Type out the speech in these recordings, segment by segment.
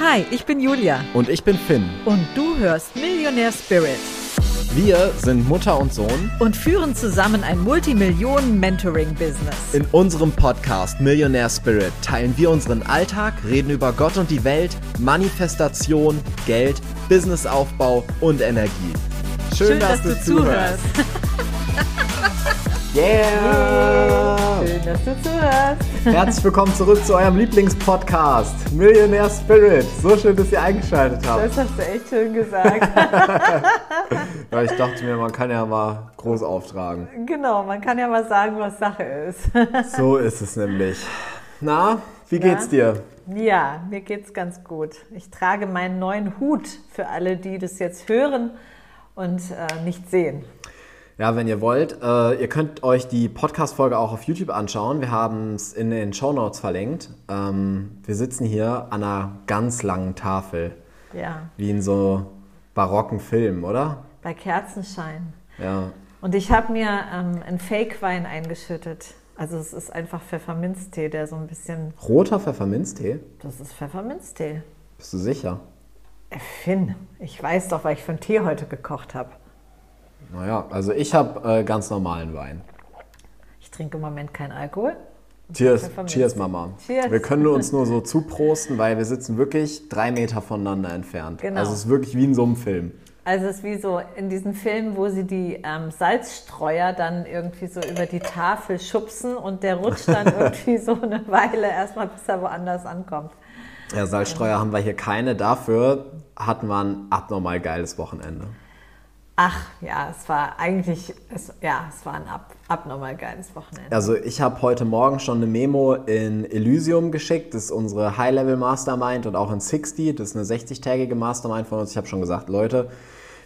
Hi, ich bin Julia. Und ich bin Finn. Und du hörst Millionär Spirit. Wir sind Mutter und Sohn und führen zusammen ein Multimillionen-Mentoring-Business. In unserem Podcast Millionär Spirit teilen wir unseren Alltag, reden über Gott und die Welt, Manifestation, Geld, Businessaufbau und Energie. Schön, Schön dass, dass, du, du zuhörst. Yeah! Schön, dass du zuhörst. Herzlich willkommen zurück zu eurem Lieblingspodcast, Millionaire Spirit. So schön, dass ihr eingeschaltet habt. Das hast du echt schön gesagt. ja, ich dachte mir, man kann ja mal groß auftragen. Genau, man kann ja mal sagen, was Sache ist. so ist es nämlich. Na, wie geht's ja? dir? Ja, mir geht's ganz gut. Ich trage meinen neuen Hut für alle, die das jetzt hören und äh, nicht sehen. Ja, wenn ihr wollt, äh, ihr könnt euch die Podcast-Folge auch auf YouTube anschauen. Wir haben es in den Show Notes verlinkt. Ähm, wir sitzen hier an einer ganz langen Tafel. Ja. Wie in so barocken Filmen, oder? Bei Kerzenschein. Ja. Und ich habe mir ähm, einen Fake-Wein eingeschüttet. Also es ist einfach Pfefferminztee, der so ein bisschen... Roter Pfefferminztee? Das ist Pfefferminztee. Bist du sicher? Finn, ich weiß doch, weil ich von Tee heute gekocht habe. Naja, also ich habe äh, ganz normalen Wein. Ich trinke im Moment keinen Alkohol. Cheers, cheers Mama. Cheers. Wir können uns nur so zuprosten, weil wir sitzen wirklich drei Meter voneinander entfernt. Genau. Also es ist wirklich wie in so einem Film. Also es ist wie so in diesen Filmen, wo sie die ähm, Salzstreuer dann irgendwie so über die Tafel schubsen und der rutscht dann irgendwie so eine Weile erstmal, bis er woanders ankommt. Ja, Salzstreuer haben wir hier keine. Dafür hatten wir ein abnormal geiles Wochenende. Ach ja, es war eigentlich, es, ja, es war ein ab, abnormal geiles Wochenende. Also ich habe heute Morgen schon eine Memo in Elysium geschickt, das ist unsere High-Level Mastermind und auch in 60, das ist eine 60-tägige Mastermind von uns. Ich habe schon gesagt, Leute,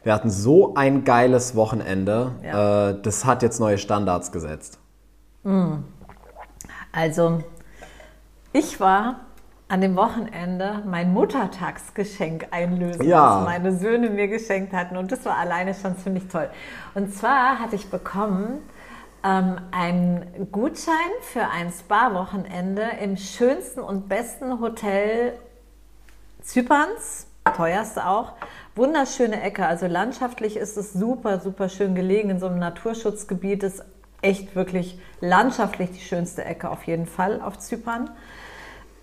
wir hatten so ein geiles Wochenende, ja. äh, das hat jetzt neue Standards gesetzt. Hm. Also ich war an dem Wochenende mein Muttertagsgeschenk einlösen, ja. was meine Söhne mir geschenkt hatten. Und das war alleine schon ziemlich toll. Und zwar hatte ich bekommen ähm, einen Gutschein für ein Spa-Wochenende im schönsten und besten Hotel Zyperns, teuerste auch. Wunderschöne Ecke, also landschaftlich ist es super, super schön gelegen in so einem Naturschutzgebiet. Ist echt wirklich landschaftlich die schönste Ecke auf jeden Fall auf Zypern.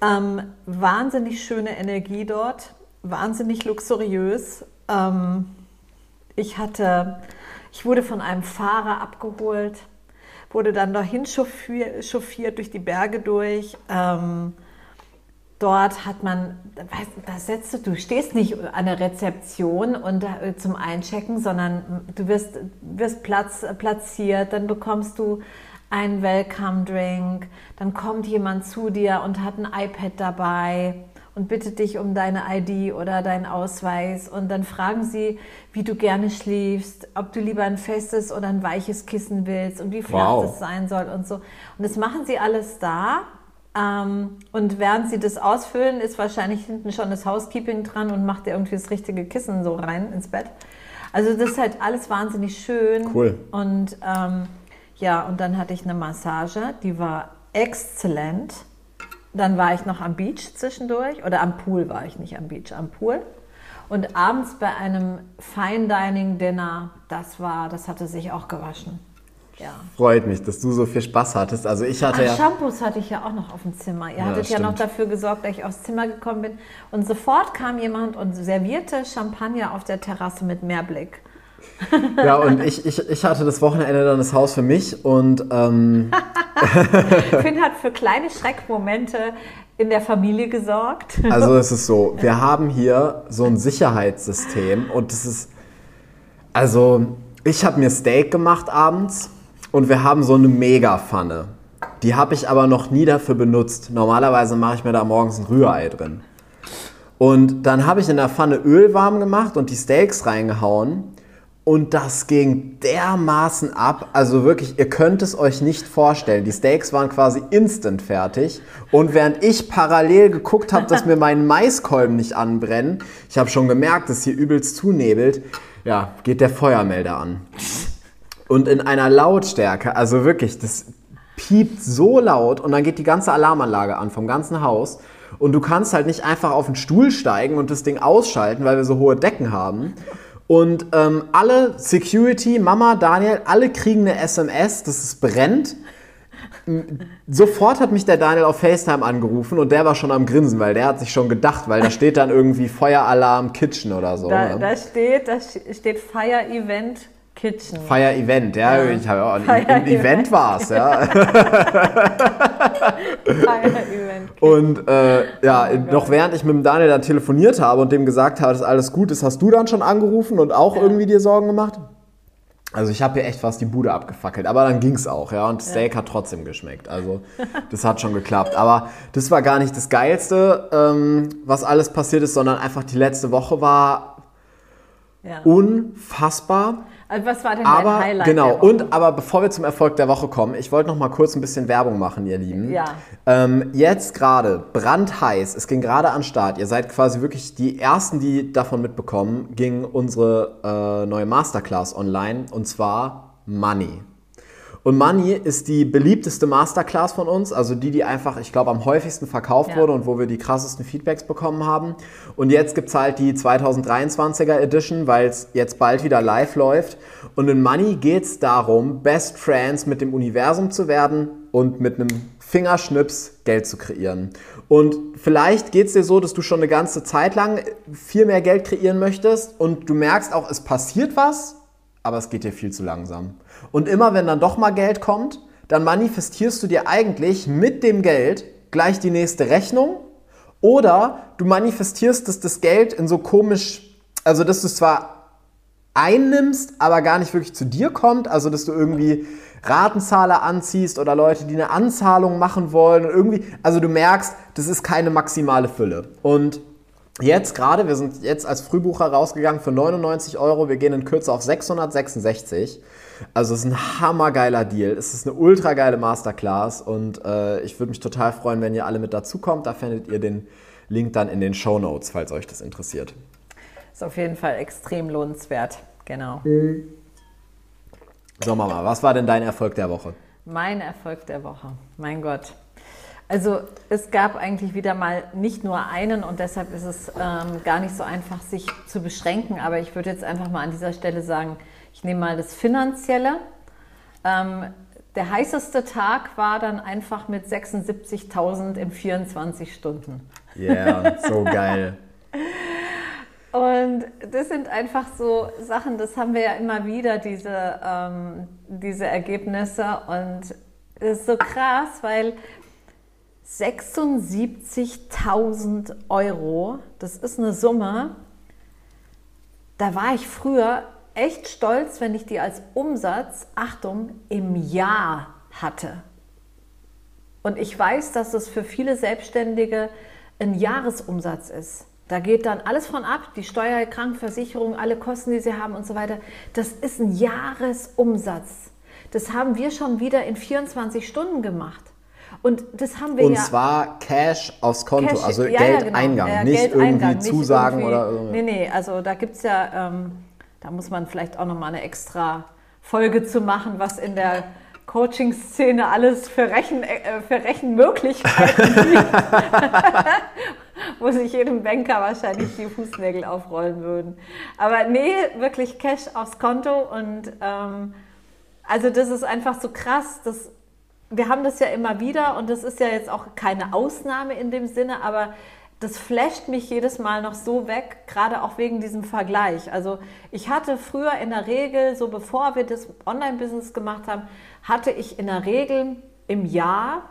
Ähm, wahnsinnig schöne Energie dort, wahnsinnig luxuriös. Ähm, ich hatte, ich wurde von einem Fahrer abgeholt, wurde dann dahin chauffiert, chauffiert durch die Berge durch. Ähm, dort hat man, weißt, da setzt du, du stehst nicht an der Rezeption und äh, zum Einchecken, sondern du wirst, wirst Platz, platziert, dann bekommst du einen Welcome Drink, dann kommt jemand zu dir und hat ein iPad dabei und bittet dich um deine ID oder deinen Ausweis und dann fragen sie, wie du gerne schläfst, ob du lieber ein festes oder ein weiches Kissen willst und wie flach wow. das sein soll und so. Und das machen sie alles da. Ähm, und während sie das ausfüllen, ist wahrscheinlich hinten schon das Housekeeping dran und macht dir irgendwie das richtige Kissen so rein ins Bett. Also das ist halt alles wahnsinnig schön. Cool. Und ähm, ja, und dann hatte ich eine Massage, die war exzellent. Dann war ich noch am Beach zwischendurch oder am Pool war ich nicht am Beach, am Pool. Und abends bei einem Fine Dining Dinner, das war, das hatte sich auch gewaschen. Ja. Freut mich, dass du so viel Spaß hattest. Also ich hatte Ach, ja Shampoos hatte ich ja auch noch auf dem Zimmer. Ihr ja, hattet ja noch dafür gesorgt, dass ich aufs Zimmer gekommen bin. Und sofort kam jemand und servierte Champagner auf der Terrasse mit Meerblick. Ja, und ich, ich, ich hatte das Wochenende dann das Haus für mich und. Ähm Finn hat für kleine Schreckmomente in der Familie gesorgt. Also es ist so, wir haben hier so ein Sicherheitssystem und es ist. Also, ich habe mir Steak gemacht abends und wir haben so eine Mega-Pfanne. Die habe ich aber noch nie dafür benutzt. Normalerweise mache ich mir da morgens ein Rührei drin. Und dann habe ich in der Pfanne Öl warm gemacht und die Steaks reingehauen. Und das ging dermaßen ab. Also wirklich, ihr könnt es euch nicht vorstellen. Die Steaks waren quasi instant fertig. Und während ich parallel geguckt habe, dass mir mein Maiskolben nicht anbrennen, ich habe schon gemerkt, dass hier übelst zunebelt, ja, geht der Feuermelder an. Und in einer Lautstärke, also wirklich, das piept so laut und dann geht die ganze Alarmanlage an vom ganzen Haus. Und du kannst halt nicht einfach auf den Stuhl steigen und das Ding ausschalten, weil wir so hohe Decken haben. Und ähm, alle Security, Mama, Daniel, alle kriegen eine SMS, dass es brennt. Sofort hat mich der Daniel auf FaceTime angerufen und der war schon am Grinsen, weil der hat sich schon gedacht, weil da steht dann irgendwie Feueralarm Kitchen oder so. Da, ne? da steht, da steht Fire Event Kitchen. Fire Event, ja, Ja. ich habe auch ein, Fire Event Event. war es, ja. Und äh, ja, Oh noch während ich mit dem Daniel dann telefoniert habe und dem gesagt habe, dass alles gut ist, hast du dann schon angerufen und auch Ja. irgendwie dir Sorgen gemacht? Also ich habe hier echt fast die Bude abgefackelt, aber dann ging es auch, ja. Und Steak hat trotzdem geschmeckt. Also das hat schon geklappt. Aber das war gar nicht das Geilste, ähm, was alles passiert ist, sondern einfach die letzte Woche war Ja. unfassbar. Also was war denn Aber dein Highlight? genau, und aber bevor wir zum Erfolg der Woche kommen, ich wollte noch mal kurz ein bisschen Werbung machen, ihr Lieben. Ja. Ähm, jetzt gerade brandheiß, es ging gerade an Start. Ihr seid quasi wirklich die ersten, die davon mitbekommen, ging unsere äh, neue Masterclass online und zwar Money. Und Money ist die beliebteste Masterclass von uns, also die, die einfach, ich glaube, am häufigsten verkauft Ja. wurde und wo wir die krassesten Feedbacks bekommen haben. Und jetzt gibt es halt die 2023er Edition, weil es jetzt bald wieder live läuft. Und in Money geht es darum, Best Friends mit dem Universum zu werden und mit einem Fingerschnips Geld zu kreieren. Und vielleicht geht es dir so, dass du schon eine ganze Zeit lang viel mehr Geld kreieren möchtest und du merkst auch, es passiert was, aber es geht dir viel zu langsam. Und immer wenn dann doch mal Geld kommt, dann manifestierst du dir eigentlich mit dem Geld gleich die nächste Rechnung oder du manifestierst, dass das Geld in so komisch, also dass du es zwar einnimmst, aber gar nicht wirklich zu dir kommt, also dass du irgendwie Ratenzahler anziehst oder Leute, die eine Anzahlung machen wollen und irgendwie, also du merkst, das ist keine maximale Fülle. Und Jetzt gerade, wir sind jetzt als Frühbucher rausgegangen für 99 Euro. Wir gehen in Kürze auf 666. Also es ist ein hammergeiler Deal. Es ist eine ultra geile Masterclass und äh, ich würde mich total freuen, wenn ihr alle mit dazukommt. Da findet ihr den Link dann in den Show Notes, falls euch das interessiert. Ist auf jeden Fall extrem lohnenswert. Genau. So Mama, was war denn dein Erfolg der Woche? Mein Erfolg der Woche. Mein Gott. Also es gab eigentlich wieder mal nicht nur einen und deshalb ist es ähm, gar nicht so einfach, sich zu beschränken. Aber ich würde jetzt einfach mal an dieser Stelle sagen, ich nehme mal das Finanzielle. Ähm, der heißeste Tag war dann einfach mit 76.000 in 24 Stunden. Ja, yeah, so geil. Und das sind einfach so Sachen, das haben wir ja immer wieder, diese, ähm, diese Ergebnisse. Und es ist so krass, weil 76.000 Euro, das ist eine Summe, da war ich früher echt stolz, wenn ich die als Umsatz, Achtung, im Jahr hatte. Und ich weiß, dass es für viele Selbstständige ein Jahresumsatz ist. Da geht dann alles von ab, die Steuer, Krankenversicherung, alle Kosten, die sie haben und so weiter. Das ist ein Jahresumsatz. Das haben wir schon wieder in 24 Stunden gemacht. Und das haben wir Und ja. zwar Cash aufs Konto, Cash- also ja, ja, Geldeingang, genau. Ja, nicht Geldeingang, irgendwie nicht Zusagen irgendwie- oder. Nee, nee, also da gibt es ja, ähm, da muss man vielleicht auch nochmal eine extra Folge zu machen, was in der Coaching-Szene alles für, Rechen, äh, für Rechenmöglichkeiten gibt. Wo sich jedem Banker wahrscheinlich die Fußnägel aufrollen würden. Aber nee, wirklich Cash aufs Konto und ähm, also das ist einfach so krass, dass wir haben das ja immer wieder und das ist ja jetzt auch keine Ausnahme in dem Sinne, aber das flasht mich jedes Mal noch so weg, gerade auch wegen diesem Vergleich. Also ich hatte früher in der Regel, so bevor wir das Online-Business gemacht haben, hatte ich in der Regel im Jahr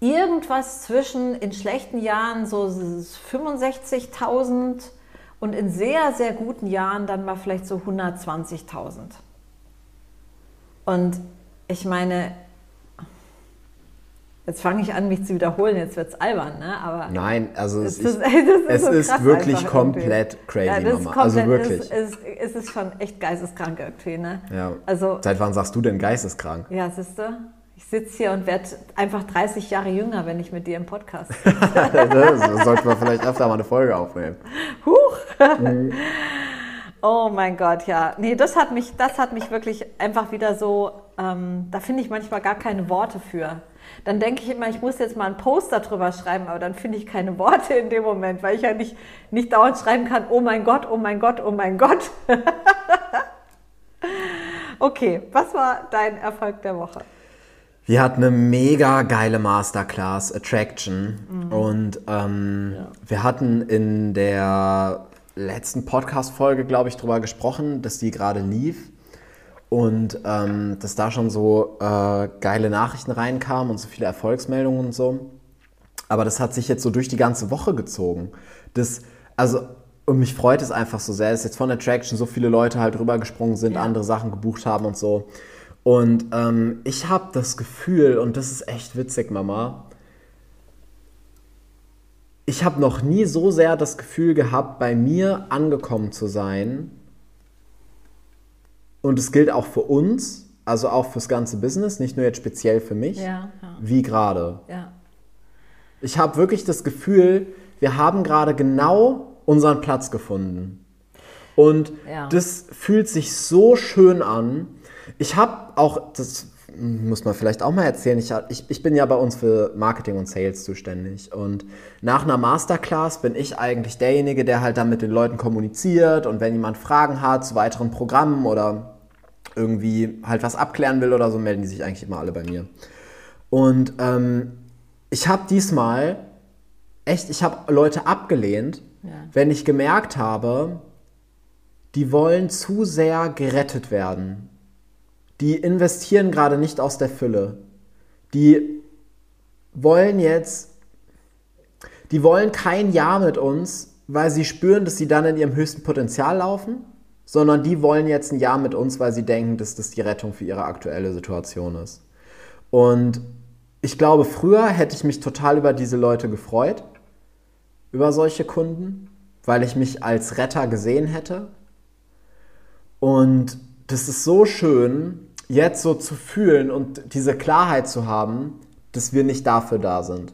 irgendwas zwischen in schlechten Jahren so 65.000 und in sehr, sehr guten Jahren dann mal vielleicht so 120.000. Und ich meine, jetzt fange ich an, mich zu wiederholen, jetzt wird es albern, ne? Aber Nein, also es ist, ist es so ist wirklich komplett irgendwie. crazy, ja, das ist Mama. Also komplett- wirklich. Es, es, es ist schon echt geisteskrank irgendwie, ne? Ja. Also, Seit wann sagst du denn geisteskrank? ja, siehst du, ich sitze hier und werde einfach 30 Jahre jünger, wenn ich mit dir im Podcast das sollte man vielleicht öfter mal eine Folge aufnehmen. Huch! Oh mein Gott, ja. Nee, das hat mich, das hat mich wirklich einfach wieder so, ähm, da finde ich manchmal gar keine Worte für. dann denke ich immer, ich muss jetzt mal einen Poster drüber schreiben, aber dann finde ich keine Worte in dem Moment, weil ich ja nicht, nicht dauernd schreiben kann, oh mein Gott, oh mein Gott, oh mein Gott. okay, was war dein Erfolg der Woche? Wir hatten eine mega geile Masterclass, Attraction. Mhm. Und ähm, ja. wir hatten in der letzten Podcast-Folge, glaube ich, darüber gesprochen, dass die gerade lief. Und ähm, dass da schon so äh, geile Nachrichten reinkamen und so viele Erfolgsmeldungen und so. Aber das hat sich jetzt so durch die ganze Woche gezogen. Das, also, und mich freut es einfach so sehr, dass jetzt von Attraction so viele Leute halt rübergesprungen sind, ja. andere Sachen gebucht haben und so. Und ähm, ich habe das Gefühl, und das ist echt witzig, Mama, ich habe noch nie so sehr das Gefühl gehabt, bei mir angekommen zu sein, und es gilt auch für uns, also auch fürs ganze Business, nicht nur jetzt speziell für mich, ja, ja. wie gerade. Ja. Ich habe wirklich das Gefühl, wir haben gerade genau unseren Platz gefunden. Und das fühlt sich so schön an. Ich habe auch, das muss man vielleicht auch mal erzählen, ich, ich, ich, bin ja bei uns für Marketing und Sales zuständig. Und nach einer Masterclass bin ich eigentlich derjenige, der halt dann mit den Leuten kommuniziert und wenn jemand Fragen hat zu weiteren Programmen oder irgendwie halt was abklären will oder so, melden die sich eigentlich immer alle bei mir. Und ähm, ich habe diesmal echt, ich habe Leute abgelehnt, ja. wenn ich gemerkt habe, die wollen zu sehr gerettet werden. Die investieren gerade nicht aus der Fülle. Die wollen jetzt, die wollen kein Jahr mit uns, weil sie spüren, dass sie dann in ihrem höchsten Potenzial laufen sondern die wollen jetzt ein Jahr mit uns, weil sie denken, dass das die Rettung für ihre aktuelle Situation ist. Und ich glaube, früher hätte ich mich total über diese Leute gefreut, über solche Kunden, weil ich mich als Retter gesehen hätte. Und das ist so schön, jetzt so zu fühlen und diese Klarheit zu haben, dass wir nicht dafür da sind.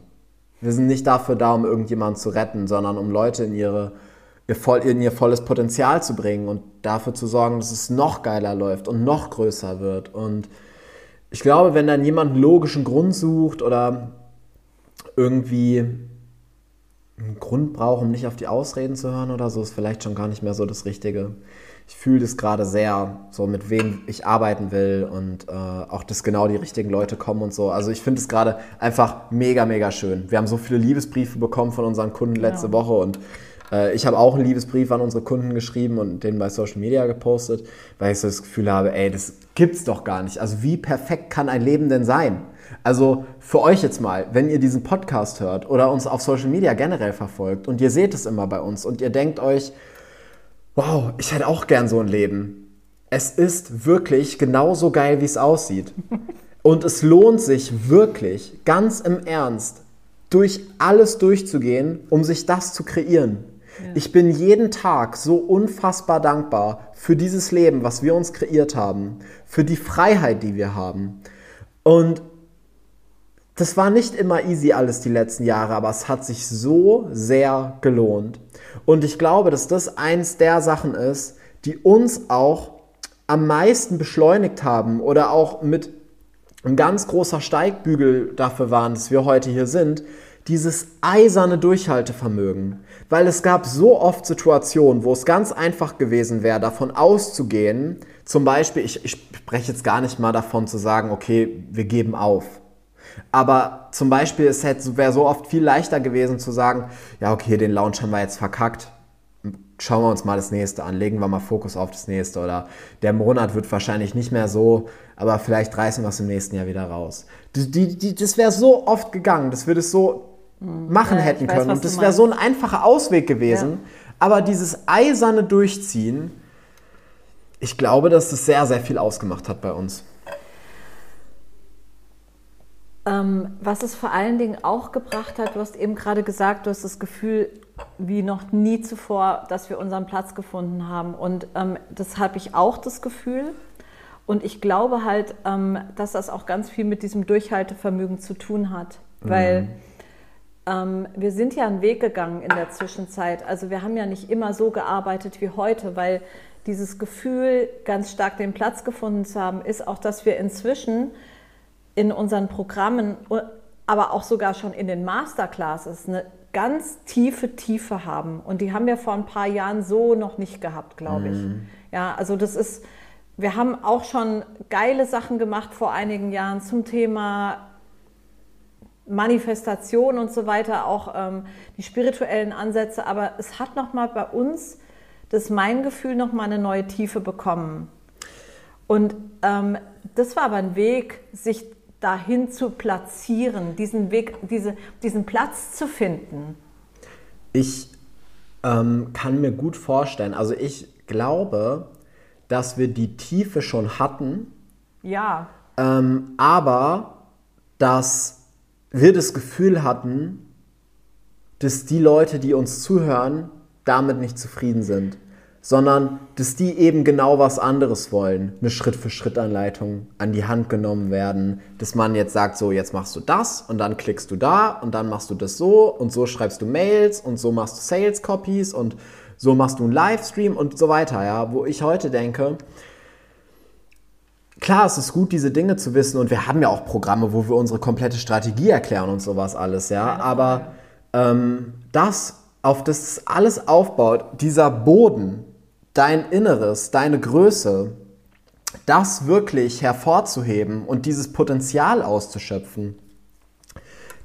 Wir sind nicht dafür da, um irgendjemanden zu retten, sondern um Leute in ihre ihr voll, in ihr volles Potenzial zu bringen und dafür zu sorgen, dass es noch geiler läuft und noch größer wird. Und ich glaube, wenn dann jemand einen logischen Grund sucht oder irgendwie einen Grund braucht, um nicht auf die Ausreden zu hören oder so, ist vielleicht schon gar nicht mehr so das Richtige. Ich fühle das gerade sehr, so mit wem ich arbeiten will und äh, auch, dass genau die richtigen Leute kommen und so. Also ich finde es gerade einfach mega, mega schön. Wir haben so viele Liebesbriefe bekommen von unseren Kunden letzte ja. Woche und äh, ich habe auch einen Liebesbrief an unsere Kunden geschrieben und den bei Social Media gepostet, weil ich so das Gefühl habe, ey, das gibt's doch gar nicht. Also wie perfekt kann ein Leben denn sein? Also für euch jetzt mal, wenn ihr diesen Podcast hört oder uns auf Social Media generell verfolgt und ihr seht es immer bei uns und ihr denkt euch, wow, ich hätte auch gern so ein Leben. Es ist wirklich genauso geil, wie es aussieht. Und es lohnt sich wirklich, ganz im Ernst, durch alles durchzugehen, um sich das zu kreieren. Ich bin jeden Tag so unfassbar dankbar für dieses Leben, was wir uns kreiert haben, für die Freiheit, die wir haben. Und das war nicht immer easy alles die letzten Jahre, aber es hat sich so sehr gelohnt. Und ich glaube, dass das eins der Sachen ist, die uns auch am meisten beschleunigt haben oder auch mit ein ganz großer Steigbügel dafür waren, dass wir heute hier sind, dieses eiserne Durchhaltevermögen. Weil es gab so oft Situationen, wo es ganz einfach gewesen wäre, davon auszugehen, zum Beispiel, ich, ich spreche jetzt gar nicht mal davon zu sagen, okay, wir geben auf. Aber zum Beispiel, es wäre so oft viel leichter gewesen zu sagen, ja, okay, den Launch haben wir jetzt verkackt. Schauen wir uns mal das nächste an, legen wir mal Fokus auf das nächste. Oder der Monat wird wahrscheinlich nicht mehr so, aber vielleicht reißen wir es im nächsten Jahr wieder raus. Die, die, das wäre so oft gegangen, das würde es so machen ja, hätten weiß, können. Und das wäre so ein einfacher Ausweg gewesen. Ja. Aber dieses eiserne Durchziehen, ich glaube, dass das sehr, sehr viel ausgemacht hat bei uns. Ähm, was es vor allen Dingen auch gebracht hat, du hast eben gerade gesagt, du hast das Gefühl, wie noch nie zuvor, dass wir unseren Platz gefunden haben. Und ähm, das habe ich auch das Gefühl. Und ich glaube halt, ähm, dass das auch ganz viel mit diesem Durchhaltevermögen zu tun hat. Weil. Mhm ähm, wir sind ja einen Weg gegangen in der Zwischenzeit. Also wir haben ja nicht immer so gearbeitet wie heute, weil dieses Gefühl, ganz stark den Platz gefunden zu haben, ist auch, dass wir inzwischen in unseren Programmen, aber auch sogar schon in den Masterclasses eine ganz tiefe Tiefe haben. Und die haben wir vor ein paar Jahren so noch nicht gehabt, glaube ich. Mhm. Ja, also das ist, wir haben auch schon geile Sachen gemacht vor einigen Jahren zum Thema Manifestation und so weiter, auch ähm, die spirituellen Ansätze. Aber es hat nochmal bei uns, das mein Gefühl, nochmal eine neue Tiefe bekommen. Und ähm, das war aber ein Weg, sich dahin zu platzieren, diesen Weg, diese, diesen Platz zu finden. Ich ähm, kann mir gut vorstellen, also ich glaube, dass wir die Tiefe schon hatten. Ja. Ähm, aber dass wir das Gefühl hatten, dass die Leute, die uns zuhören, damit nicht zufrieden sind sondern dass die eben genau was anderes wollen. Eine Schritt-für-Schritt-Anleitung an die Hand genommen werden, dass man jetzt sagt, so jetzt machst du das und dann klickst du da und dann machst du das so und so schreibst du Mails und so machst du Sales-Copies und so machst du einen Livestream und so weiter, ja, wo ich heute denke, klar, es ist gut, diese Dinge zu wissen und wir haben ja auch Programme, wo wir unsere komplette Strategie erklären und sowas alles, ja, aber ähm, das, auf das alles aufbaut, dieser Boden, dein Inneres, deine Größe, das wirklich hervorzuheben und dieses Potenzial auszuschöpfen,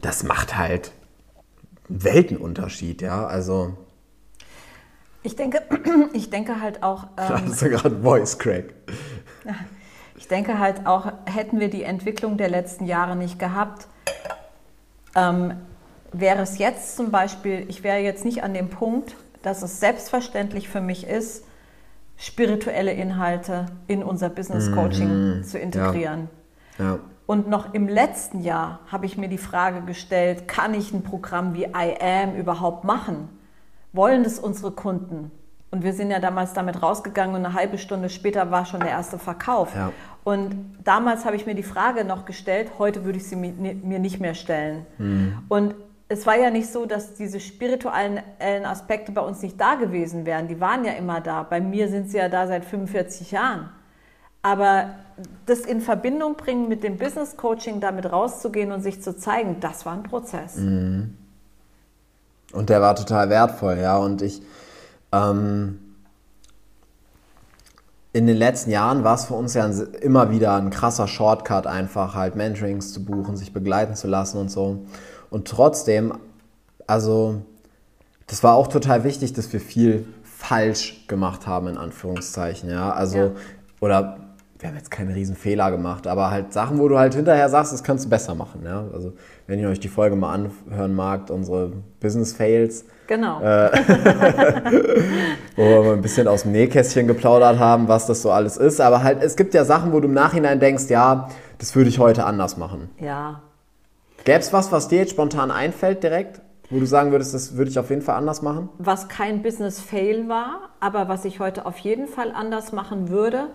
das macht halt einen Weltenunterschied, ja, also... Ich denke, ich denke halt auch... Ähm, da hast du gerade Voice Crack. Ich denke halt auch, hätten wir die Entwicklung der letzten Jahre nicht gehabt, ähm, wäre es jetzt zum Beispiel, ich wäre jetzt nicht an dem Punkt, dass es selbstverständlich für mich ist, spirituelle Inhalte in unser Business Coaching mhm. zu integrieren. Ja. Ja. Und noch im letzten Jahr habe ich mir die Frage gestellt, kann ich ein Programm wie I Am überhaupt machen? Wollen das unsere Kunden? Und wir sind ja damals damit rausgegangen und eine halbe Stunde später war schon der erste Verkauf. Ja. Und damals habe ich mir die Frage noch gestellt, heute würde ich sie mir nicht mehr stellen. Mhm. Und es war ja nicht so, dass diese spirituellen Aspekte bei uns nicht da gewesen wären. Die waren ja immer da. Bei mir sind sie ja da seit 45 Jahren. Aber das in Verbindung bringen mit dem Business Coaching, damit rauszugehen und sich zu zeigen, das war ein Prozess. Mhm. Und der war total wertvoll, ja. Und ich, ähm, in den letzten Jahren war es für uns ja immer wieder ein krasser Shortcut, einfach halt Mentorings zu buchen, sich begleiten zu lassen und so. Und trotzdem, also das war auch total wichtig, dass wir viel falsch gemacht haben, in Anführungszeichen. Ja, also, ja. oder wir haben jetzt keinen riesen Fehler gemacht, aber halt Sachen, wo du halt hinterher sagst, das kannst du besser machen. Ja? Also wenn ihr euch die Folge mal anhören magt, unsere Business Fails. Genau. Äh, wo wir ein bisschen aus dem Nähkästchen geplaudert haben, was das so alles ist. Aber halt, es gibt ja Sachen, wo du im Nachhinein denkst, ja, das würde ich heute anders machen. Ja, Gäbe es was, was dir jetzt spontan einfällt direkt, wo du sagen würdest, das würde ich auf jeden Fall anders machen? Was kein Business-Fail war, aber was ich heute auf jeden Fall anders machen würde,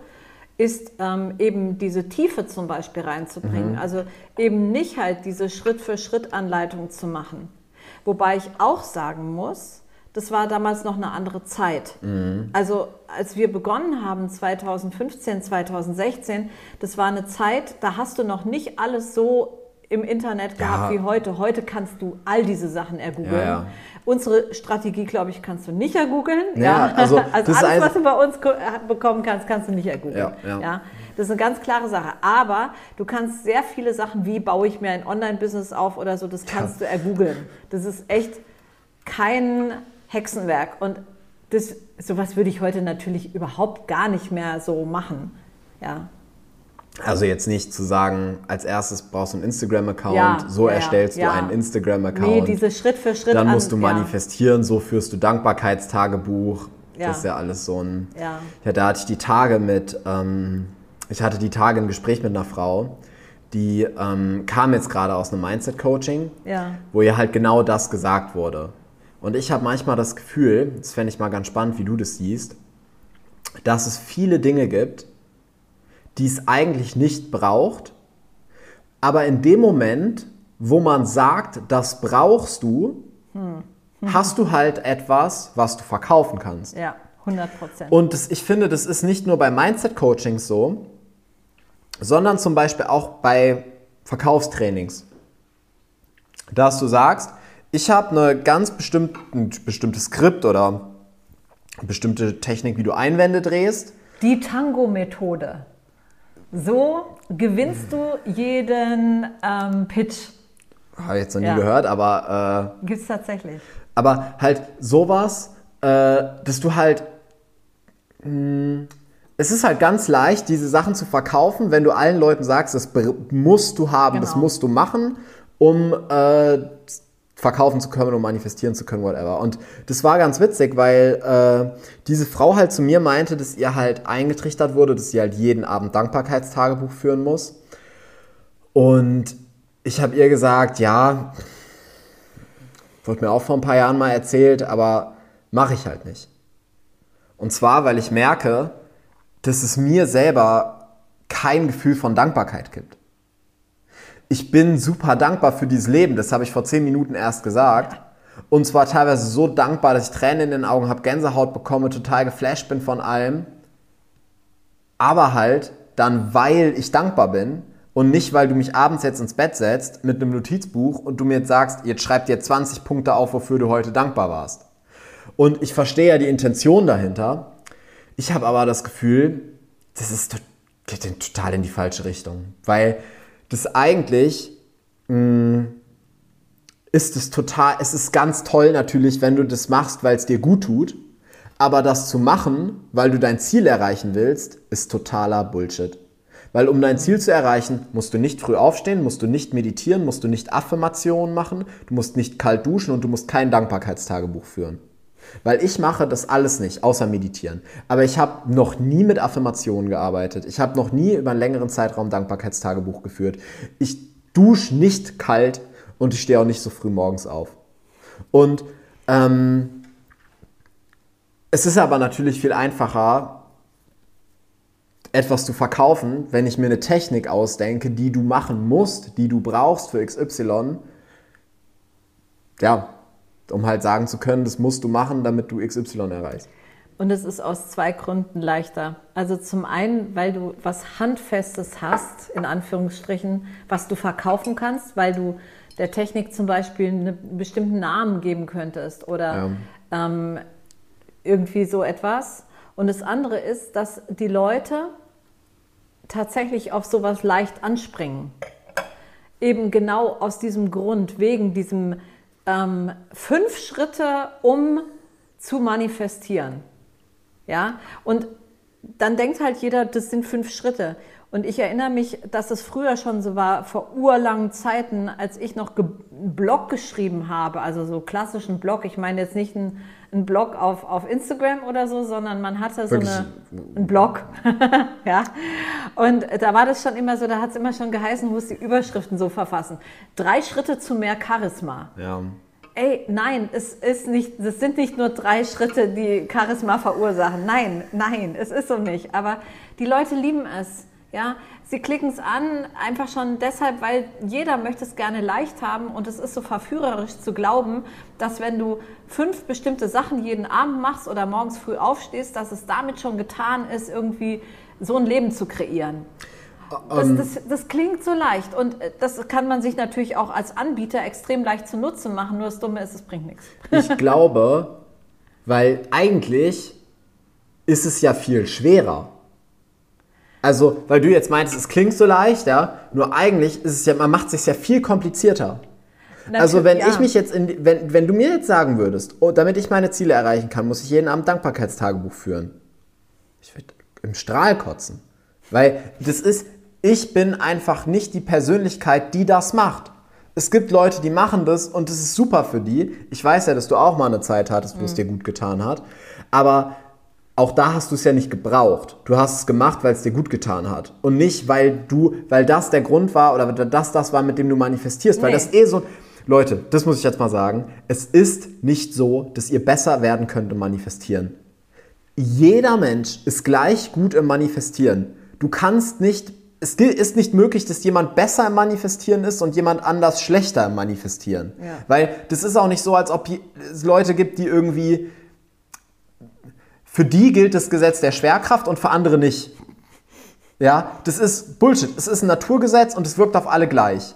ist ähm, eben diese Tiefe zum Beispiel reinzubringen. Mhm. Also eben nicht halt diese Schritt-für-Schritt-Anleitung zu machen. Wobei ich auch sagen muss, das war damals noch eine andere Zeit. Mhm. Also als wir begonnen haben, 2015, 2016, das war eine Zeit, da hast du noch nicht alles so im Internet gehabt ja. wie heute. Heute kannst du all diese Sachen ergoogeln. Ja, ja. Unsere Strategie, glaube ich, kannst du nicht ergoogeln. Ja, also, also alles, was du bei uns bekommen kannst, kannst du nicht ergoogeln. Ja, Das ist eine ganz klare Sache. Aber du kannst sehr viele Sachen, wie baue ich mir ein Online-Business auf oder so, das kannst du ergoogeln. Das ist echt kein Hexenwerk. Und das, sowas würde ich heute natürlich überhaupt gar nicht mehr so machen. Ja. Also jetzt nicht zu sagen, als erstes brauchst du einen Instagram-Account, ja, so ja, erstellst ja. du einen Instagram-Account. Nee, diese Schritt für Schritt. Dann musst du manifestieren, so führst du Dankbarkeitstagebuch. Das ist ja alles so ein... Ja, da hatte ich die Tage mit... Ähm, ich hatte die Tage ein Gespräch mit einer Frau, die ähm, kam jetzt gerade aus einem Mindset-Coaching, wo ihr halt genau das gesagt wurde. Und ich habe manchmal das Gefühl, das fände ich mal ganz spannend, wie du das siehst, dass es viele Dinge gibt, die es eigentlich nicht braucht. Aber in dem Moment, wo man sagt, das brauchst du, hm. Hm. hast du halt etwas, was du verkaufen kannst. Ja, 100 Prozent. Und das, ich finde, das ist nicht nur bei Mindset-Coachings so, sondern zum Beispiel auch bei Verkaufstrainings. Dass du sagst, ich habe eine ganz bestimmte, ein bestimmtes Skript oder eine bestimmte Technik, wie du Einwände drehst. Die Tango-Methode. So gewinnst du jeden ähm, Pitch. Habe ich jetzt noch nie Ja. gehört, aber äh, Gibt es tatsächlich. Aber halt sowas, äh, dass du halt. Mh, es ist halt ganz leicht, diese Sachen zu verkaufen, wenn du allen Leuten sagst, das musst du haben, das Genau. musst du machen, um äh, verkaufen zu können und manifestieren zu können, whatever. Und das war ganz witzig, weil äh, diese Frau halt zu mir meinte, dass ihr halt eingetrichtert wurde, dass sie halt jeden Abend Dankbarkeitstagebuch führen muss. Und ich habe ihr gesagt, ja, Wurde mir auch vor ein paar Jahren mal erzählt, aber mache ich halt nicht. Und zwar, weil ich merke, dass es mir selber kein Gefühl von Dankbarkeit gibt. Ich bin super dankbar für dieses Leben, das habe ich vor zehn Minuten erst gesagt. Und zwar teilweise so dankbar, dass ich Tränen in den Augen habe, Gänsehaut bekomme, total geflasht bin von allem. Aber halt dann, weil ich dankbar bin und nicht, weil du mich abends jetzt ins Bett setzt mit einem Notizbuch und du mir jetzt sagst, jetzt schreib dir 20 Punkte auf, wofür du heute dankbar warst. Und ich verstehe ja die Intention dahinter. Ich habe aber das Gefühl, das ist, geht total in die falsche Richtung. Weil das eigentlich mh, ist es total, es ist ganz toll natürlich, wenn du das machst, weil es dir gut tut. Aber das zu machen, weil du dein Ziel erreichen willst, ist totaler Bullshit. Weil um dein Ziel zu erreichen, musst du nicht früh aufstehen, musst du nicht meditieren, musst du nicht Affirmationen machen, du musst nicht kalt duschen und du musst kein Dankbarkeitstagebuch führen. Weil ich mache das alles nicht, außer meditieren. Aber ich habe noch nie mit Affirmationen gearbeitet. Ich habe noch nie über einen längeren Zeitraum Dankbarkeitstagebuch geführt. Ich dusche nicht kalt und ich stehe auch nicht so früh morgens auf. Und ähm, es ist aber natürlich viel einfacher, etwas zu verkaufen, wenn ich mir eine Technik ausdenke, die du machen musst, die du brauchst für XY. Ja, um halt sagen zu können, das musst du machen, damit du XY erreichst. Und es ist aus zwei Gründen leichter. Also zum einen, weil du was Handfestes hast, in Anführungsstrichen, was du verkaufen kannst, weil du der Technik zum Beispiel einen bestimmten Namen geben könntest oder ähm, irgendwie so etwas. Und das andere ist, dass die Leute tatsächlich auf sowas leicht anspringen. Eben genau aus diesem Grund, wegen diesem ähm, fünf Schritte, um zu manifestieren. Ja, und dann denkt halt jeder, das sind fünf Schritte. Und ich erinnere mich, dass es früher schon so war, vor urlangen Zeiten, als ich noch einen Blog geschrieben habe, also so klassischen Blog. Ich meine jetzt nicht einen, einen Blog auf, auf Instagram oder so, sondern man hatte so eine, einen Blog. ja. Und da war das schon immer so, da hat es immer schon geheißen, du musst die Überschriften so verfassen. Drei Schritte zu mehr Charisma. Ja. Ey, nein, es ist nicht, das sind nicht nur drei Schritte, die Charisma verursachen. Nein, nein, es ist so nicht. Aber die Leute lieben es. Ja, sie klicken es an, einfach schon deshalb, weil jeder möchte es gerne leicht haben und es ist so verführerisch zu glauben, dass wenn du fünf bestimmte Sachen jeden Abend machst oder morgens früh aufstehst, dass es damit schon getan ist, irgendwie so ein Leben zu kreieren. Das, das, das klingt so leicht und äh, das kann man sich natürlich auch als Anbieter extrem leicht zunutze machen, nur das Dumme ist, es bringt nichts. Ich glaube, weil eigentlich ist es ja viel schwerer. Also, weil du jetzt meintest, es klingt so leicht, ja, nur eigentlich ist es ja, man macht es sich ja viel komplizierter. Also wenn ja. ich mich jetzt in, wenn, wenn du mir jetzt sagen würdest, oh, damit ich meine Ziele erreichen kann, muss ich jeden Abend Dankbarkeitstagebuch führen. Ich würde im Strahl kotzen. Weil das ist, ich bin einfach nicht die Persönlichkeit, die das macht. Es gibt Leute, die machen das und das ist super für die. Ich weiß ja, dass du auch mal eine Zeit hattest, wo es dir gut getan hat. Aber auch da hast du es ja nicht gebraucht. Du hast es gemacht, weil es dir gut getan hat. Und nicht, weil du, weil das der Grund war oder das das war, mit dem du manifestierst. Weil Nee. das eh so. Leute, das muss ich jetzt mal sagen. Es ist nicht so, dass ihr besser werden könnt im Manifestieren. Jeder Mensch ist gleich gut im Manifestieren. Du kannst nicht, es ist nicht möglich, dass jemand besser im Manifestieren ist und jemand anders schlechter im Manifestieren. Ja. Weil das ist auch nicht so, als ob es Leute gibt, die irgendwie, für die gilt das Gesetz der Schwerkraft und für andere nicht. Ja, das ist Bullshit. Es ist ein Naturgesetz und es wirkt auf alle gleich.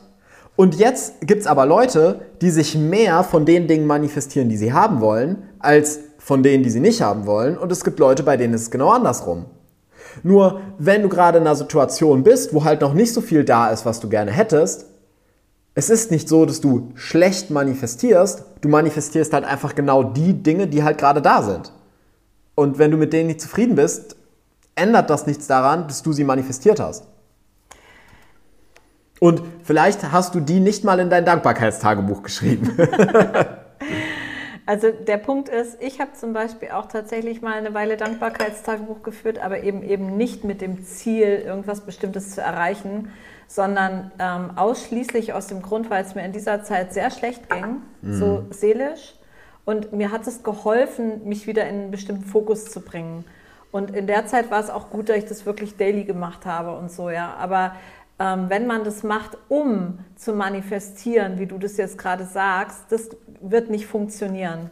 Und jetzt gibt es aber Leute, die sich mehr von den Dingen manifestieren, die sie haben wollen, als von denen, die sie nicht haben wollen. Und es gibt Leute, bei denen es genau andersrum. Nur wenn du gerade in einer Situation bist, wo halt noch nicht so viel da ist, was du gerne hättest, es ist nicht so, dass du schlecht manifestierst, du manifestierst halt einfach genau die Dinge, die halt gerade da sind. Und wenn du mit denen nicht zufrieden bist, ändert das nichts daran, dass du sie manifestiert hast. Und vielleicht hast du die nicht mal in dein Dankbarkeitstagebuch geschrieben. Also der Punkt ist, ich habe zum Beispiel auch tatsächlich mal eine Weile Dankbarkeitstagebuch geführt, aber eben eben nicht mit dem Ziel, irgendwas Bestimmtes zu erreichen, sondern ähm, ausschließlich aus dem Grund, weil es mir in dieser Zeit sehr schlecht ging, mhm. so seelisch. Und mir hat es geholfen, mich wieder in einen bestimmten Fokus zu bringen. Und in der Zeit war es auch gut, dass ich das wirklich daily gemacht habe und so, ja. Aber ähm, wenn man das macht, um zu manifestieren, wie du das jetzt gerade sagst, das wird nicht funktionieren.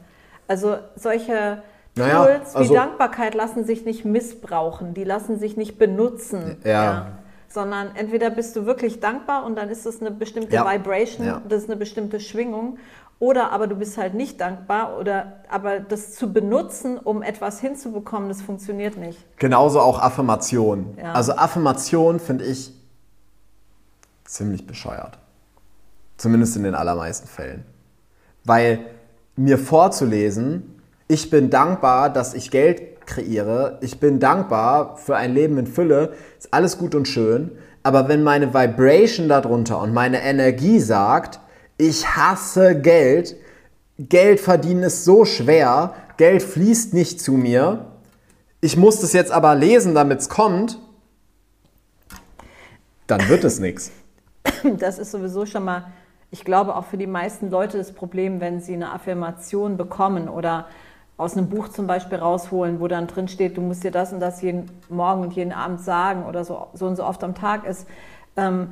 Also solche naja, Tools also, wie Dankbarkeit lassen sich nicht missbrauchen, die lassen sich nicht benutzen. Ja. ja. Sondern entweder bist du wirklich dankbar und dann ist es eine bestimmte ja. Vibration, ja. das ist eine bestimmte Schwingung. Oder aber du bist halt nicht dankbar oder aber das zu benutzen, um etwas hinzubekommen, das funktioniert nicht. Genauso auch Affirmation. Also Affirmation finde ich ziemlich bescheuert. Zumindest in den allermeisten Fällen. Weil mir vorzulesen, ich bin dankbar, dass ich Geld kreiere, ich bin dankbar für ein Leben in Fülle, ist alles gut und schön, aber wenn meine Vibration darunter und meine Energie sagt, ich hasse Geld, Geld verdienen ist so schwer, Geld fließt nicht zu mir, ich muss das jetzt aber lesen, damit es kommt, dann wird es nichts. Das ist sowieso schon mal, ich glaube, auch für die meisten Leute das Problem, wenn sie eine Affirmation bekommen oder aus einem Buch zum Beispiel rausholen, wo dann drin steht, du musst dir das und das jeden Morgen und jeden Abend sagen oder so, so und so oft am Tag ist. Ähm,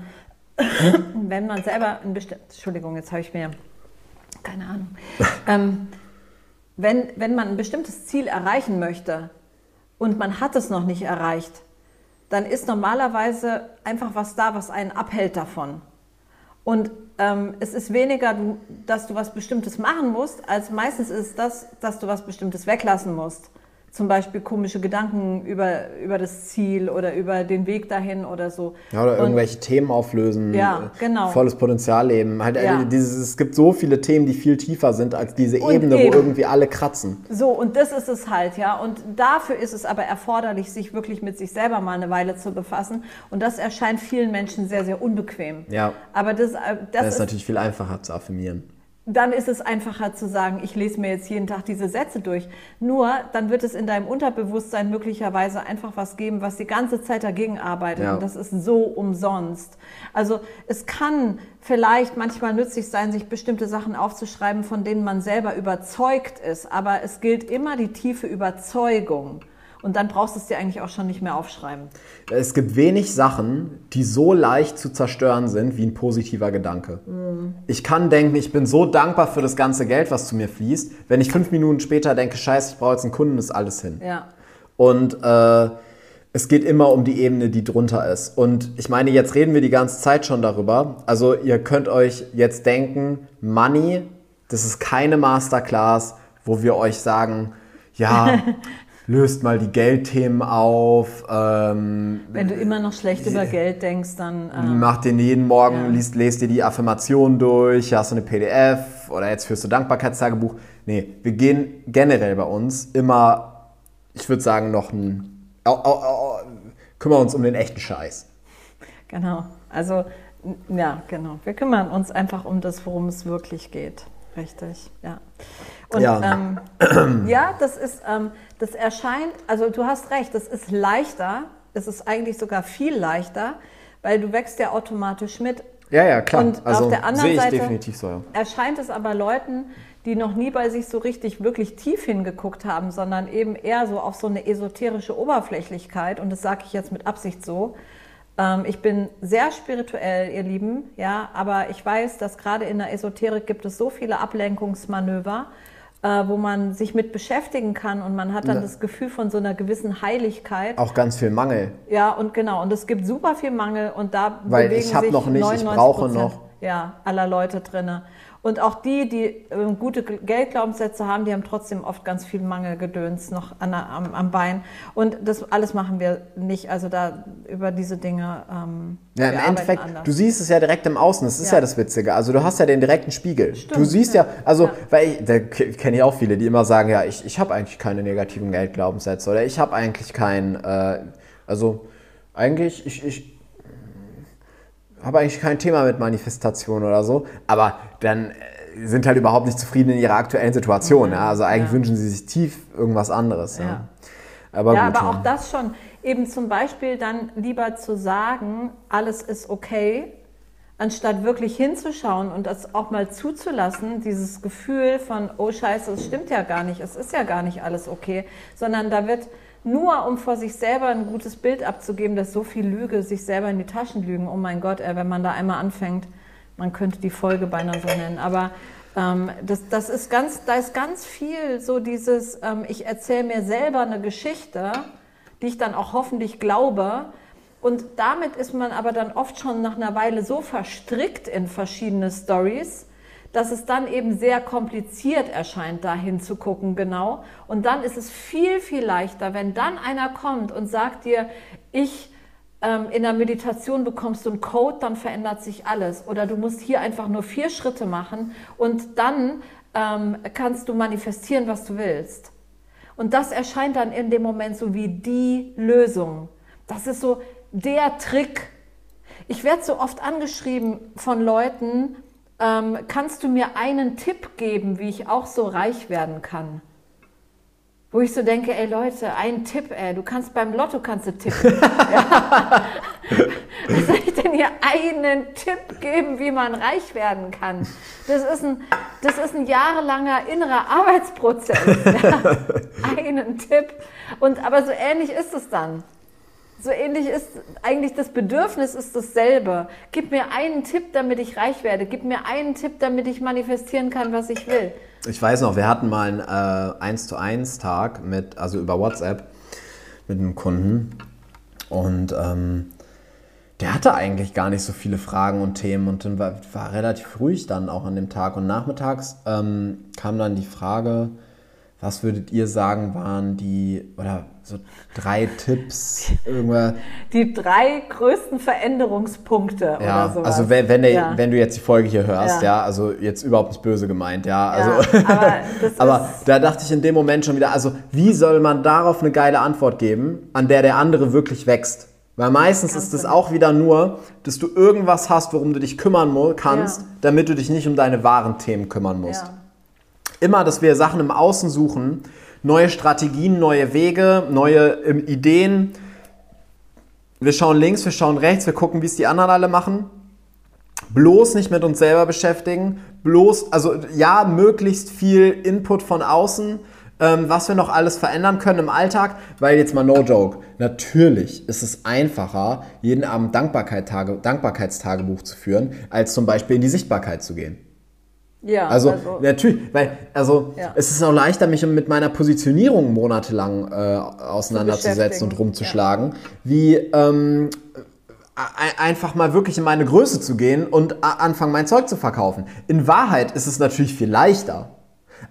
wenn man selber ein bestimmtes, Entschuldigung, jetzt habe ich mir, keine Ahnung, ähm, wenn, wenn man ein bestimmtes Ziel erreichen möchte und man hat es noch nicht erreicht, dann ist normalerweise einfach was da, was einen abhält davon. Und ähm, es ist weniger, dass du was Bestimmtes machen musst, als meistens ist das, dass du was Bestimmtes weglassen musst zum Beispiel komische Gedanken über, über das Ziel oder über den Weg dahin oder so. Ja, oder und, irgendwelche Themen auflösen. Ja, genau. Volles Potenzial leben. Halt, äh, ja. dieses, es gibt so viele Themen, die viel tiefer sind als diese und Ebene, eben. wo irgendwie alle kratzen. So, und das ist es halt, ja. Und dafür ist es aber erforderlich, sich wirklich mit sich selber mal eine Weile zu befassen. Und das erscheint vielen Menschen sehr, sehr unbequem. Ja. Aber das, äh, das, das ist, ist natürlich viel einfacher zu affirmieren dann ist es einfacher zu sagen, ich lese mir jetzt jeden Tag diese Sätze durch. Nur dann wird es in deinem Unterbewusstsein möglicherweise einfach was geben, was die ganze Zeit dagegen arbeitet. Ja. Und das ist so umsonst. Also es kann vielleicht manchmal nützlich sein, sich bestimmte Sachen aufzuschreiben, von denen man selber überzeugt ist. Aber es gilt immer die tiefe Überzeugung. Und dann brauchst du es dir eigentlich auch schon nicht mehr aufschreiben. Es gibt wenig Sachen, die so leicht zu zerstören sind wie ein positiver Gedanke. Mhm. Ich kann denken, ich bin so dankbar für das ganze Geld, was zu mir fließt. Wenn ich fünf Minuten später denke, scheiße, ich brauche jetzt einen Kunden, ist alles hin. Ja. Und äh, es geht immer um die Ebene, die drunter ist. Und ich meine, jetzt reden wir die ganze Zeit schon darüber. Also ihr könnt euch jetzt denken, Money, das ist keine Masterclass, wo wir euch sagen, ja, löst mal die Geldthemen auf. Ähm, Wenn du immer noch schlecht über Geld denkst, dann. Ähm, mach den jeden Morgen, ja. liest, lest dir die Affirmation durch, hast du eine PDF oder jetzt führst du Dankbarkeitstagebuch. Nee, wir gehen generell bei uns immer, ich würde sagen, noch ein. Oh, oh, oh, kümmern uns um den echten Scheiß. Genau. Also, ja, genau. Wir kümmern uns einfach um das, worum es wirklich geht. Richtig, ja. Und ja, ähm, ja das ist, ähm, das erscheint, also du hast recht, das ist leichter, es ist eigentlich sogar viel leichter, weil du wächst ja automatisch mit. Ja, ja, klar. Und also, auf der anderen Seite so, ja. erscheint es aber Leuten, die noch nie bei sich so richtig wirklich tief hingeguckt haben, sondern eben eher so auf so eine esoterische Oberflächlichkeit, und das sage ich jetzt mit Absicht so, ähm, ich bin sehr spirituell, ihr Lieben, ja, aber ich weiß, dass gerade in der Esoterik gibt es so viele Ablenkungsmanöver äh, wo man sich mit beschäftigen kann und man hat dann das Gefühl von so einer gewissen Heiligkeit. Auch ganz viel Mangel. Ja, und genau. Und es gibt super viel Mangel und da Weil bewegen ich hab sich noch nicht, ich 99 brauche noch. Ja, aller Leute drinne. Und auch die, die äh, gute Geldglaubenssätze haben, die haben trotzdem oft ganz viel Mangelgedöns noch an, am, am Bein. Und das alles machen wir nicht. Also da über diese Dinge. Ähm, Ja, im Endeffekt, anders. du siehst es ja direkt im Außen, das ist ja, Ja. das Witzige. Also du hast ja den direkten Spiegel. Stimmt, du siehst ja. also, Ja. weil ich, da kenne ich auch viele, die immer sagen, ja, ich, ich habe eigentlich keine negativen Geldglaubenssätze oder ich habe eigentlich kein, äh, also eigentlich, ich, ich habe eigentlich kein Thema mit Manifestation oder so, aber dann äh, sind halt überhaupt nicht zufrieden in ihrer aktuellen Situation. Ja? Also eigentlich Ja. wünschen sie sich tief irgendwas anderes. Ja. Ja. Aber ja, gut. aber auch das schon. Eben zum Beispiel dann lieber zu sagen, alles ist okay, anstatt wirklich hinzuschauen und das auch mal zuzulassen, dieses Gefühl von, oh scheiße, es stimmt ja gar nicht, es ist ja gar nicht alles okay, sondern da wird nur, um vor sich selber ein gutes Bild abzugeben, dass so viel Lüge sich selber in die Taschen lügen. Oh mein Gott, ey, wenn man da einmal anfängt, man könnte die Folge beinahe so nennen, aber ähm, das, das ist ganz, da ist ganz viel so dieses, ähm, ich erzähle mir selber eine Geschichte, die ich dann auch hoffentlich glaube. Und damit ist man aber dann oft schon nach einer Weile so verstrickt in verschiedene Stories, dass es dann eben sehr kompliziert erscheint, da hinzugucken, genau. Und dann ist es viel, viel leichter, wenn dann einer kommt und sagt dir, ich ähm, in der Meditation bekommst du einen Code, dann verändert sich alles. Oder du musst hier einfach nur vier Schritte machen und dann ähm, kannst du manifestieren, was du willst. Und das erscheint dann in dem Moment so wie die Lösung. Das ist so der Trick. Ich werde so oft angeschrieben von Leuten, ähm, kannst du mir einen Tipp geben, wie ich auch so reich werden kann? Wo ich so denke, ey Leute, ein Tipp, ey, du kannst beim Lotto kannst du tippen. ja. Was soll ich denn hier einen Tipp geben, wie man reich werden kann? Das ist ein, das ist ein jahrelanger innerer Arbeitsprozess. Ja. Einen Tipp. Und aber so ähnlich ist es dann. So ähnlich ist eigentlich das Bedürfnis ist dasselbe. Gib mir einen Tipp, damit ich reich werde. Gib mir einen Tipp, damit ich manifestieren kann, was ich will. Ich weiß noch, wir hatten mal einen äh, 1 zu 1 Tag mit, also über WhatsApp mit einem Kunden und ähm, der hatte eigentlich gar nicht so viele Fragen und Themen und dann war, war relativ ruhig dann auch an dem Tag und nachmittags ähm, kam dann die Frage, was würdet ihr sagen, waren die, oder so drei Tipps, irgendwer, Die drei größten Veränderungspunkte ja, oder sowas. also wenn, wenn, der, Ja. wenn du jetzt die Folge hier hörst, ja, Ja. also jetzt überhaupt nicht böse gemeint, ja, also, aber aber da dachte ich in dem Moment schon wieder, also wie soll man darauf eine geile Antwort geben, an der der andere wirklich wächst? Weil meistens ist es auch wieder nur, dass du irgendwas hast, worum du dich kümmern kannst, damit du dich nicht um deine wahren Themen kümmern musst. Immer, dass wir Sachen im Außen suchen, neue Strategien, neue Wege, neue ähm, Ideen. Wir schauen links, wir schauen rechts, wir gucken, wie es die anderen alle machen. Bloß nicht mit uns selber beschäftigen. Bloß, also ja, möglichst viel Input von außen, ähm, was wir noch alles verändern können im Alltag. Weil jetzt mal no joke, natürlich ist es einfacher, jeden Abend Dankbarkeit -Tage, Dankbarkeitstagebuch zu führen, als zum Beispiel in die Sichtbarkeit zu gehen. Ja, Also, natürlich, weil also Ja. es ist auch leichter, mich mit meiner Positionierung monatelang äh, auseinanderzusetzen und rumzuschlagen, wie ähm, ein- einfach mal wirklich in meine Größe zu gehen und anfangen, mein Zeug zu verkaufen. In Wahrheit ist es natürlich viel leichter.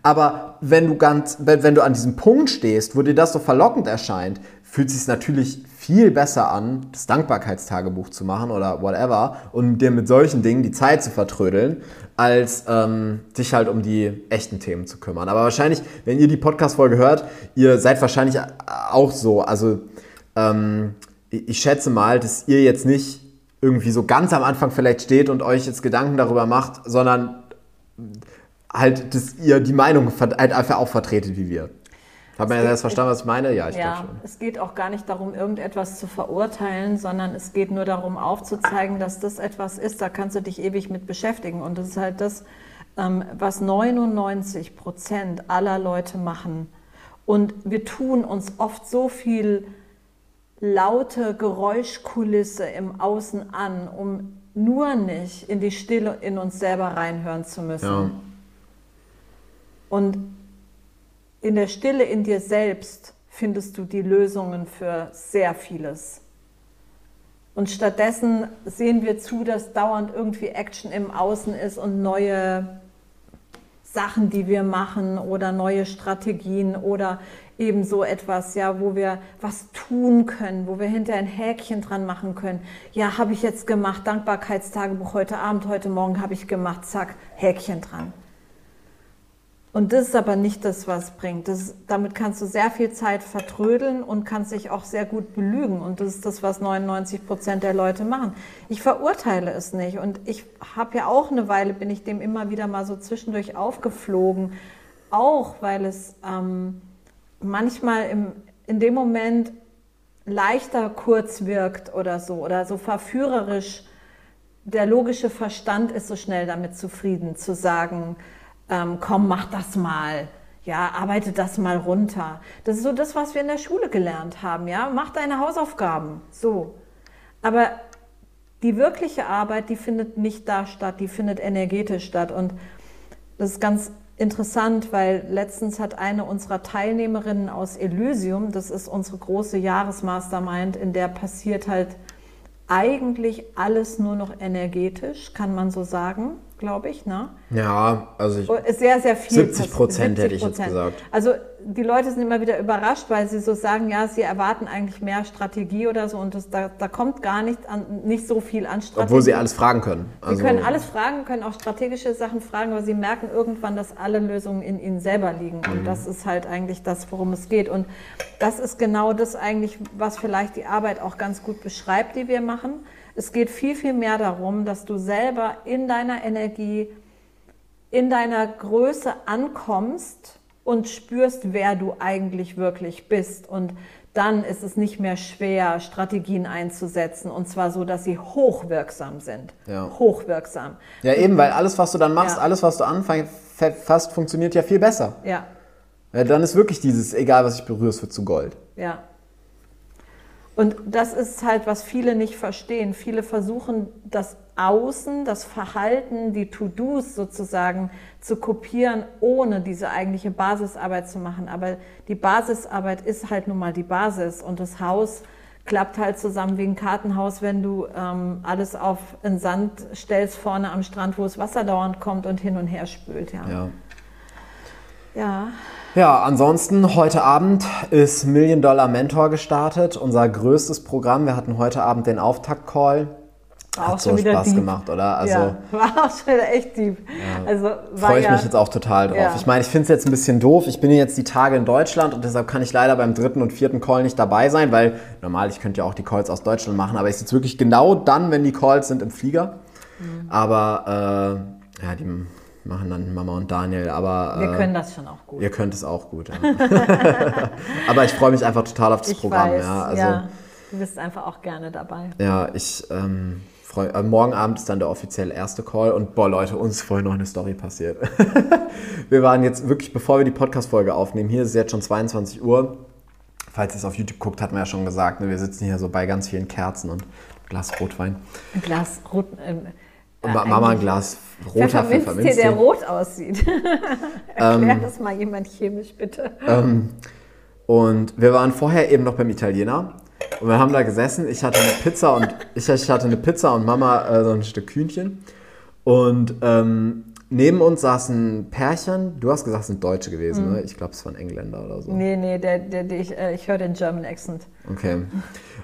Aber wenn du ganz, wenn, wenn du an diesem Punkt stehst, wo dir das so verlockend erscheint, fühlt es sich natürlich viel besser an, das Dankbarkeitstagebuch zu machen oder whatever und dir mit solchen Dingen die Zeit zu vertrödeln, als ähm, dich halt um die echten Themen zu kümmern. Aber wahrscheinlich, wenn ihr die Podcast-Folge hört, ihr seid wahrscheinlich auch so. Also ähm, ich schätze mal, dass ihr jetzt nicht irgendwie so ganz am Anfang vielleicht steht und euch jetzt Gedanken darüber macht, sondern halt, dass ihr die Meinung halt einfach auch vertretet wie wir. Hat man ja das verstanden, was ich meine? Ja, ich glaube Ja, schon. es geht auch gar nicht darum, irgendetwas zu verurteilen, sondern es geht nur darum, aufzuzeigen, dass das etwas ist, da kannst du dich ewig mit beschäftigen. Und das ist halt das, ähm, was 99 Prozent aller Leute machen. Und wir tun uns oft so viel laute Geräuschkulisse im Außen an, um nur nicht in die Stille in uns selber reinhören zu müssen. Ja. Und in der Stille in dir selbst findest du die Lösungen für sehr vieles. Und stattdessen sehen wir zu, dass dauernd irgendwie Action im Außen ist und neue Sachen, die wir machen oder neue Strategien oder eben so etwas, ja, wo wir was tun können, wo wir hinterher ein Häkchen dran machen können. Ja, habe ich jetzt gemacht, Dankbarkeitstagebuch heute Abend, heute Morgen habe ich gemacht, zack, Häkchen dran. Und das ist aber nicht das, was bringt. Das, damit kannst du sehr viel Zeit vertrödeln und kannst dich auch sehr gut belügen. Und das ist das, was 99 Prozent der Leute machen. Ich verurteile es nicht. Und ich habe ja auch eine Weile, bin ich dem immer wieder mal so zwischendurch aufgeflogen. Auch weil es ähm, manchmal im, in dem Moment leichter kurz wirkt oder so. Oder so verführerisch. Der logische Verstand ist so schnell damit zufrieden zu sagen, ähm, komm, mach das mal. Ja, arbeite das mal runter. Das ist so das, was wir in der Schule gelernt haben. Ja, mach deine Hausaufgaben. So. Aber die wirkliche Arbeit, die findet nicht da statt, die findet energetisch statt. Und das ist ganz interessant, weil letztens hat eine unserer Teilnehmerinnen aus Elysium, das ist unsere große Jahresmastermind, in der passiert halt eigentlich alles nur noch energetisch, kann man so sagen glaube ich, ne? Ja, also ich, sehr, sehr viel. 70 Prozent hätte ich jetzt gesagt. Also die Leute sind immer wieder überrascht, weil sie so sagen, ja, sie erwarten eigentlich mehr Strategie oder so und das, da, da kommt gar nicht, an, nicht so viel an Strategie. Obwohl sie alles fragen können. Also sie können alles fragen, können auch strategische Sachen fragen, aber sie merken irgendwann, dass alle Lösungen in ihnen selber liegen und mhm. das ist halt eigentlich das, worum es geht und das ist genau das eigentlich, was vielleicht die Arbeit auch ganz gut beschreibt, die wir machen es geht viel, viel mehr darum, dass du selber in deiner Energie, in deiner Größe ankommst und spürst, wer du eigentlich wirklich bist. Und dann ist es nicht mehr schwer, Strategien einzusetzen und zwar so, dass sie hochwirksam sind. Ja. Hochwirksam. Ja, eben, weil alles, was du dann machst, ja. alles, was du anfasst, funktioniert ja viel besser. Ja. ja. Dann ist wirklich dieses, egal was ich berühre, es wird zu Gold. Ja. Und das ist halt, was viele nicht verstehen. Viele versuchen, das Außen, das Verhalten, die To-Dos sozusagen zu kopieren, ohne diese eigentliche Basisarbeit zu machen. Aber die Basisarbeit ist halt nun mal die Basis und das Haus klappt halt zusammen wie ein Kartenhaus, wenn du ähm, alles auf den Sand stellst vorne am Strand, wo das Wasser dauernd kommt und hin und her spült. Ja. ja. Ja. Ja, ansonsten heute Abend ist Million Dollar Mentor gestartet, unser größtes Programm. Wir hatten heute Abend den Auftakt-Call. Hat auch so Spaß deep. gemacht, oder? Also, ja, war auch schon wieder echt deep. Ja. Also, Freue ich ja, mich jetzt auch total drauf. Ja. Ich meine, ich finde es jetzt ein bisschen doof. Ich bin jetzt die Tage in Deutschland und deshalb kann ich leider beim dritten und vierten Call nicht dabei sein, weil normal, ich könnte ja auch die Calls aus Deutschland machen, aber ich sitze wirklich genau dann, wenn die Calls sind, im Flieger. Mhm. Aber äh, ja, die machen dann Mama und Daniel. Aber wir äh, können das schon auch gut. Ihr könnt es auch gut. Ja. aber ich freue mich einfach total auf das ich Programm. Weiß, ja, also, ja, du bist einfach auch gerne dabei. Ja, ich ähm, freue. Äh, morgen Abend ist dann der offizielle erste Call und boah Leute, uns ist vorhin noch eine Story passiert. wir waren jetzt wirklich, bevor wir die Podcast-Folge aufnehmen, hier ist es jetzt schon 22 Uhr. Falls ihr es auf YouTube guckt, hat man ja schon gesagt, ne, wir sitzen hier so bei ganz vielen Kerzen und Glas Rotwein. Ein Glas Rot. Äh, und äh, Mama ein Glas roter Pfefferminztee. der rot aussieht. Erklär ähm, das mal jemand chemisch, bitte. Ähm, und wir waren vorher eben noch beim Italiener und wir haben da gesessen. Ich hatte eine Pizza und ich, ich hatte eine Pizza und Mama äh, so ein Stück Kühnchen. Und ähm, neben uns saß ein Pärchen. Du hast gesagt, es sind Deutsche gewesen, mhm. ne? Ich glaube, es waren Engländer oder so. Nee, nee, der, der, der ich, äh, ich höre den German Accent. Okay.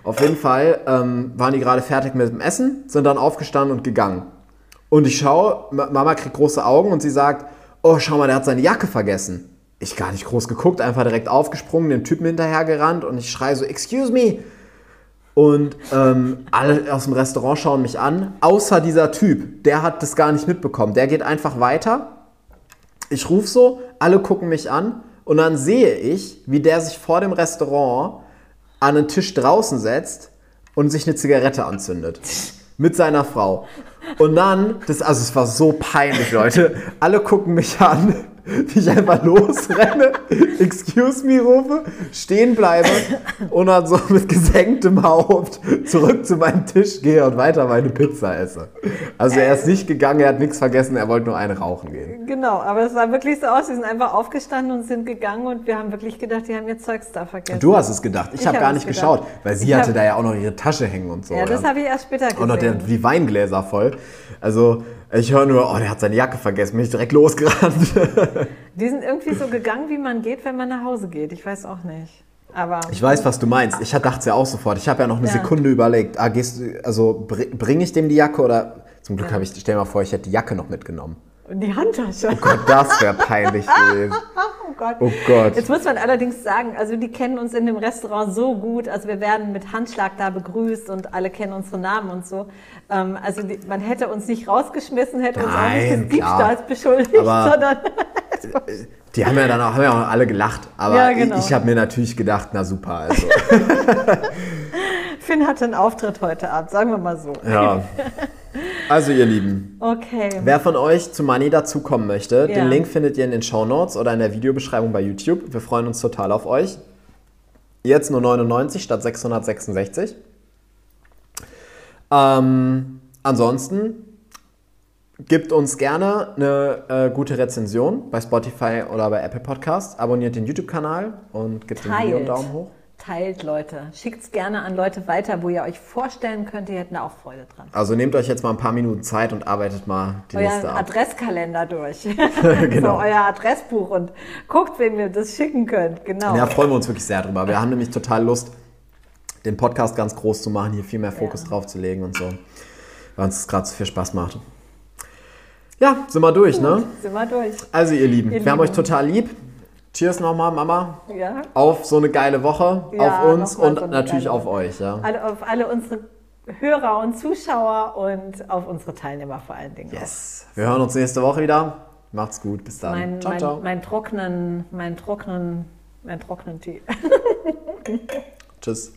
Auf jeden Fall ähm, waren die gerade fertig mit dem Essen, sind dann aufgestanden und gegangen. Und ich schaue, Mama kriegt große Augen und sie sagt, oh, schau mal, der hat seine Jacke vergessen. Ich gar nicht groß geguckt, einfach direkt aufgesprungen, dem Typen hinterhergerannt und ich schreie so, excuse me. Und ähm, alle aus dem Restaurant schauen mich an, außer dieser Typ. Der hat das gar nicht mitbekommen. Der geht einfach weiter. Ich rufe so, alle gucken mich an und dann sehe ich, wie der sich vor dem Restaurant an einen Tisch draußen setzt und sich eine Zigarette anzündet. Mit seiner Frau. Und dann, das, also es war so peinlich, Leute. Alle gucken mich an. wie ich einfach losrenne, excuse me rufe, stehen bleibe und dann so mit gesenktem Haupt zurück zu meinem Tisch gehe und weiter meine Pizza esse. Also er ist nicht gegangen, er hat nichts vergessen, er wollte nur eine rauchen gehen. Genau, aber es sah wirklich so aus, sie sind einfach aufgestanden und sind gegangen und wir haben wirklich gedacht, die haben ihr Zeugs da vergessen. Du hast es gedacht, ich, Ich habe hab gar nicht gedacht. geschaut, weil sie Ich hatte da ja auch noch ihre Tasche hängen und so. ja, das habe ich erst später gesehen. Und noch die Weingläser voll. Also ich höre nur, oh, der hat seine Jacke vergessen, bin ich direkt losgerannt. Die sind irgendwie so gegangen, wie man geht, wenn man nach Hause geht. Ich weiß auch nicht. Aber Ich weiß, was du meinst. Ich dachte es ja auch sofort. Ich habe ja noch eine Ja. Sekunde überlegt, ah, gehst du, also bringe ich dem die Jacke oder zum Glück habe ich, stell dir mal vor, ich hätte die Jacke noch mitgenommen. Und die Handtasche. Oh Gott, das wäre peinlich gewesen. Oh Gott. Oh Gott. Jetzt muss man allerdings sagen, also die kennen uns in dem Restaurant so gut. Also wir werden mit Handschlag da begrüßt und alle kennen unsere Namen und so. Ähm, also die, man hätte uns nicht rausgeschmissen, hätte uns auch Nein, nicht des. Diebstahls beschuldigt, Aber- sondern Die haben ja dann auch, haben ja auch alle gelacht. Aber Ja, genau. ich, ich habe mir natürlich gedacht, na super, also. Finn hatte einen Auftritt heute Abend, sagen wir mal so. ja. Also ihr Lieben, Okay. wer von euch zu Money dazukommen möchte, Ja. den Link findet ihr in den Show Notes oder in der Videobeschreibung bei YouTube. Wir freuen uns total auf euch. Jetzt nur 99 statt 666. Ähm, ansonsten Gebt uns gerne eine äh, gute Rezension bei Spotify oder bei Apple Podcasts. Abonniert den YouTube-Kanal und gebt dem Video einen. Daumen hoch. Teilt, Leute. Schickt es gerne an Leute weiter, wo ihr euch vorstellen könnt, ihr hätten da auch Freude dran. Also nehmt euch jetzt mal ein paar Minuten Zeit und arbeitet mal die Liste Euer ab. Adresskalender durch. Genau. so euer Adressbuch und guckt, wem ihr das schicken könnt. Genau. Ja, freuen wir uns wirklich sehr drüber. Wir haben nämlich total Lust, den Podcast ganz groß zu machen, hier viel mehr Fokus Ja. drauf zu legen und so. Weil uns das gerade so viel Spaß macht. Ja, sind wir durch, ne? Sind wir durch. Also ihr Lieben, Ihr wir haben euch Lieben. total lieb. Cheers nochmal, Mama. Ja. Auf so eine geile Woche, Ja, auf uns und so natürlich auf euch. Ja. Alle, auf alle unsere Hörer und Zuschauer und auf unsere Teilnehmer vor allen Dingen. Yes. Wir hören uns nächste Woche wieder. Macht's gut, bis dann. Mein, ciao, mein, ciao. mein trockenen, mein trockenen, mein trockenen Tee. Tschüss.